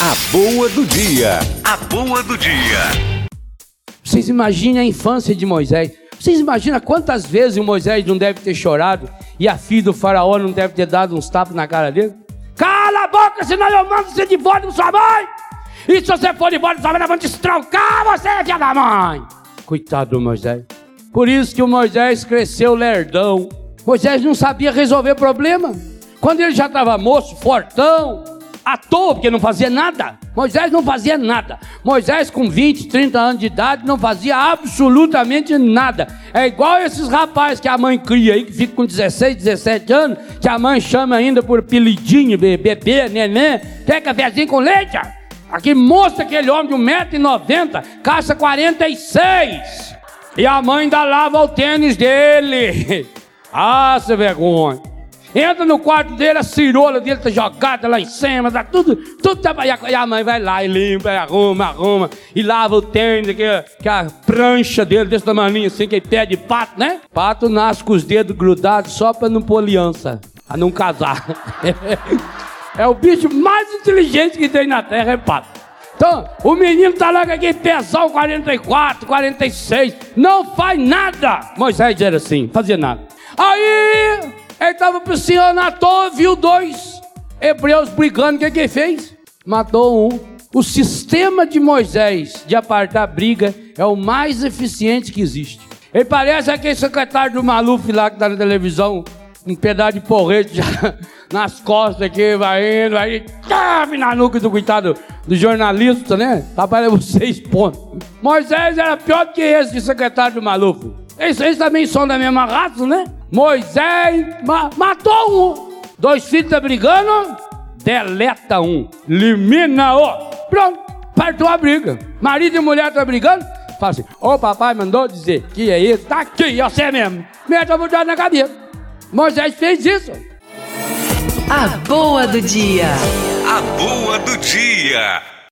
A boa do dia. A boa do dia. Vocês imaginem a infância de Moisés. Vocês imaginam quantas vezes o Moisés não deve ter chorado e a filha do faraó não deve ter dado uns tapas na cara dele? Cala a boca, senão eu mando você de volta com sua mãe! E se você for de volta sua mãe, eu vou te estrancar você, filha da mãe! Coitado do Moisés. Por isso que o Moisés cresceu lerdão. Moisés não sabia resolver problema. Quando ele já estava moço, fortão, à toa, porque não fazia nada. Moisés não fazia nada. Moisés, com 20, 30 anos de idade, não fazia absolutamente nada. É igual esses rapazes que a mãe cria aí, que ficam com 16, 17 anos, que a mãe chama ainda por apelidinho, bebê, neném, quer cafezinho com leite? Aqui mostra aquele homem de 1,90m, caça 46. E a mãe ainda lava o tênis dele. Ah, sem vergonha. Entra no quarto dele, a cirola dele tá jogada lá em cima, tá tudo, tudo tá, e a mãe vai lá e limpa, e arruma, arruma, e lava o tênis, que, que a prancha dele desse tamanho assim, que pé de pato, né? Pato nasce com os dedos grudados só pra não pôr aliança, a não casar. é o bicho mais inteligente que tem na terra, é pato. Então, o menino tá lá com aquele pesão 44, 46, não faz nada. Moisés era assim, fazia nada. Aí ele estava pressionando à toa, viu dois hebreus brigando. O que, que ele fez? Matou um. O sistema de Moisés de apartar briga é o mais eficiente que existe. Ele parece aquele secretário do Maluf lá que está na televisão, um pedaço de porrete já nas costas aqui, vai indo, vai indo, na nuca do coitado do jornalista, né? Trabalha seis pontos. Moisés era pior do que esse de secretário do Maluf. Eles também são da mesma raça, né? Moisés ma matou um. Dois filhos estão tá brigando, deleta um, elimina-o. Pronto, partiu a briga. Marido e mulher estão tá brigando, fala assim: Ô oh, papai mandou dizer que é isso, tá aqui, você mesmo. Meta a na cabeça. Moisés fez isso. A boa do dia. A boa do dia.